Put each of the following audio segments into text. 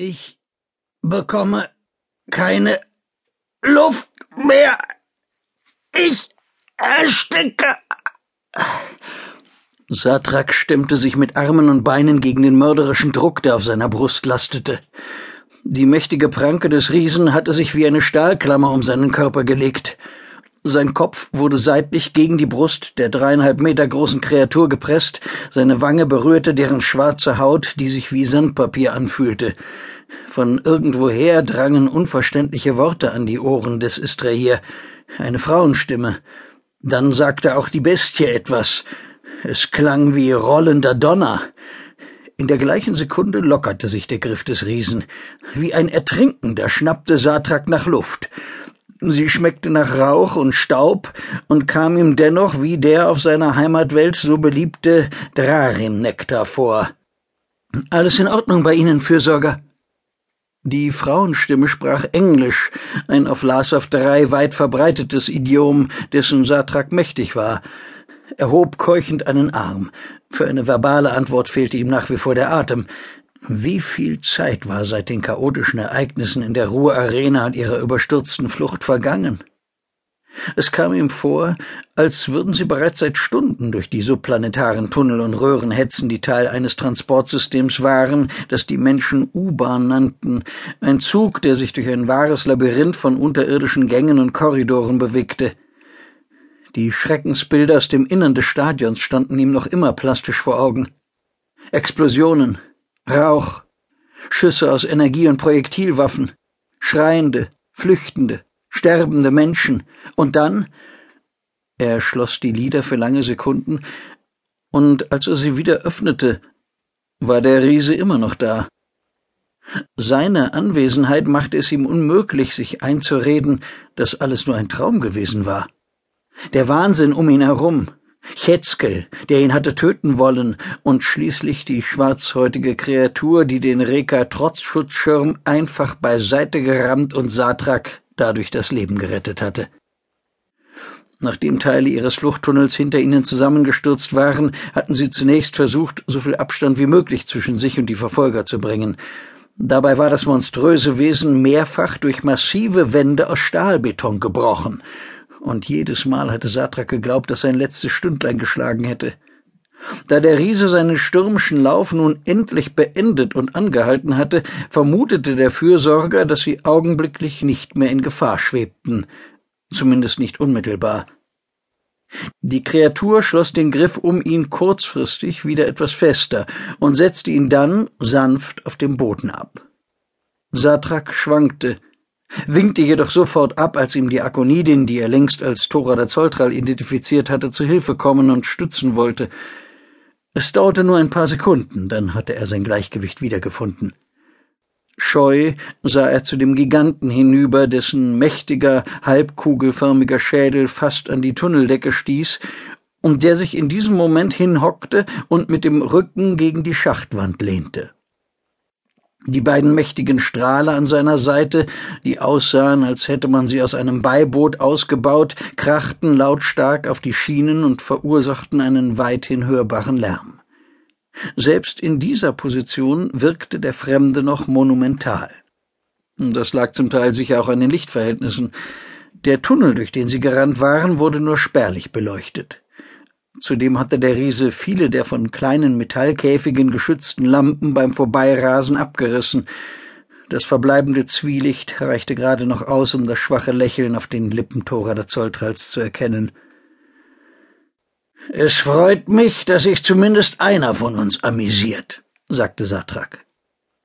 Ich bekomme keine Luft mehr. Ich ersticke. Satrak stemmte sich mit Armen und Beinen gegen den mörderischen Druck, der auf seiner Brust lastete. Die mächtige Pranke des Riesen hatte sich wie eine Stahlklammer um seinen Körper gelegt. Sein Kopf wurde seitlich gegen die Brust der dreieinhalb Meter großen Kreatur gepresst, seine Wange berührte deren schwarze Haut, die sich wie Sandpapier anfühlte. Von irgendwoher drangen unverständliche Worte an die Ohren des Istrahier, eine Frauenstimme. Dann sagte auch die Bestie etwas. Es klang wie rollender Donner. In der gleichen Sekunde lockerte sich der Griff des Riesen. Wie ein Ertrinkender schnappte Satrak nach Luft. Sie schmeckte nach Rauch und Staub und kam ihm dennoch wie der auf seiner Heimatwelt so beliebte Drarim-Nektar vor. Alles in Ordnung bei Ihnen, Fürsorger? Die Frauenstimme sprach Englisch, ein auf Lasav drei weit verbreitetes Idiom, dessen Satrak mächtig war. Er hob keuchend einen Arm. Für eine verbale Antwort fehlte ihm nach wie vor der Atem. Wie viel Zeit war seit den chaotischen Ereignissen in der Ruhrarena und ihrer überstürzten Flucht vergangen? Es kam ihm vor, als würden sie bereits seit Stunden durch die subplanetaren Tunnel und Röhren hetzen, die Teil eines Transportsystems waren, das die Menschen U-Bahn nannten, ein Zug, der sich durch ein wahres Labyrinth von unterirdischen Gängen und Korridoren bewegte. Die Schreckensbilder aus dem Innern des Stadions standen ihm noch immer plastisch vor Augen. Explosionen, Rauch, Schüsse aus Energie- und Projektilwaffen, schreiende, flüchtende, sterbende Menschen, und dann er schloss die Lider für lange Sekunden, und als er sie wieder öffnete, war der Riese immer noch da. Seine Anwesenheit machte es ihm unmöglich, sich einzureden, dass alles nur ein Traum gewesen war. Der Wahnsinn um ihn herum, Chetzkel, der ihn hatte töten wollen, und schließlich die schwarzhäutige Kreatur, die den Reka-Trotzschutzschirm einfach beiseite gerammt und Satrak dadurch das Leben gerettet hatte. Nachdem Teile ihres Fluchttunnels hinter ihnen zusammengestürzt waren, hatten sie zunächst versucht, so viel Abstand wie möglich zwischen sich und die Verfolger zu bringen. Dabei war das monströse Wesen mehrfach durch massive Wände aus Stahlbeton gebrochen und jedes Mal hatte Satrak geglaubt, dass sein letztes Stündlein geschlagen hätte. Da der Riese seinen stürmischen Lauf nun endlich beendet und angehalten hatte, vermutete der Fürsorger, dass sie augenblicklich nicht mehr in Gefahr schwebten, zumindest nicht unmittelbar. Die Kreatur schloss den Griff um ihn kurzfristig wieder etwas fester und setzte ihn dann sanft auf dem Boden ab. Satrak schwankte, winkte jedoch sofort ab, als ihm die Akonidin, die er längst als Tora der Zolltral identifiziert hatte, zu Hilfe kommen und stützen wollte. Es dauerte nur ein paar Sekunden, dann hatte er sein Gleichgewicht wiedergefunden. Scheu sah er zu dem Giganten hinüber, dessen mächtiger, halbkugelförmiger Schädel fast an die Tunneldecke stieß und der sich in diesem Moment hinhockte und mit dem Rücken gegen die Schachtwand lehnte. Die beiden mächtigen Strahler an seiner Seite, die aussahen, als hätte man sie aus einem Beiboot ausgebaut, krachten lautstark auf die Schienen und verursachten einen weithin hörbaren Lärm. Selbst in dieser Position wirkte der Fremde noch monumental. Das lag zum Teil sicher auch an den Lichtverhältnissen. Der Tunnel, durch den sie gerannt waren, wurde nur spärlich beleuchtet. Zudem hatte der Riese viele der von kleinen Metallkäfigen geschützten Lampen beim Vorbeirasen abgerissen. Das verbleibende Zwielicht reichte gerade noch aus, um das schwache Lächeln auf den Lippen der Zolltrals zu erkennen. Es freut mich, dass sich zumindest einer von uns amüsiert, sagte Satrak.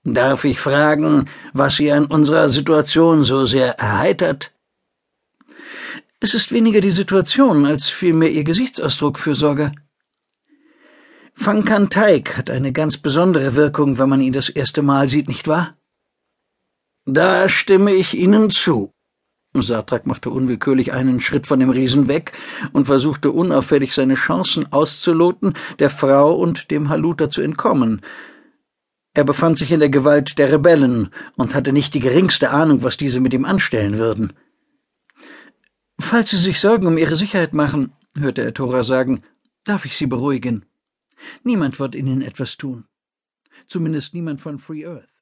Darf ich fragen, was Sie an unserer Situation so sehr erheitert? Es ist weniger die Situation als vielmehr Ihr Gesichtsausdruck, Fürsorger. Fankan Teig hat eine ganz besondere Wirkung, wenn man ihn das erste Mal sieht, nicht wahr? Da stimme ich Ihnen zu. Sartrak machte unwillkürlich einen Schritt von dem Riesen weg und versuchte unauffällig seine Chancen auszuloten, der Frau und dem Haluter zu entkommen. Er befand sich in der Gewalt der Rebellen und hatte nicht die geringste Ahnung, was diese mit ihm anstellen würden. Falls Sie sich Sorgen um Ihre Sicherheit machen, hörte er Tora sagen, darf ich Sie beruhigen. Niemand wird Ihnen etwas tun. Zumindest niemand von Free Earth.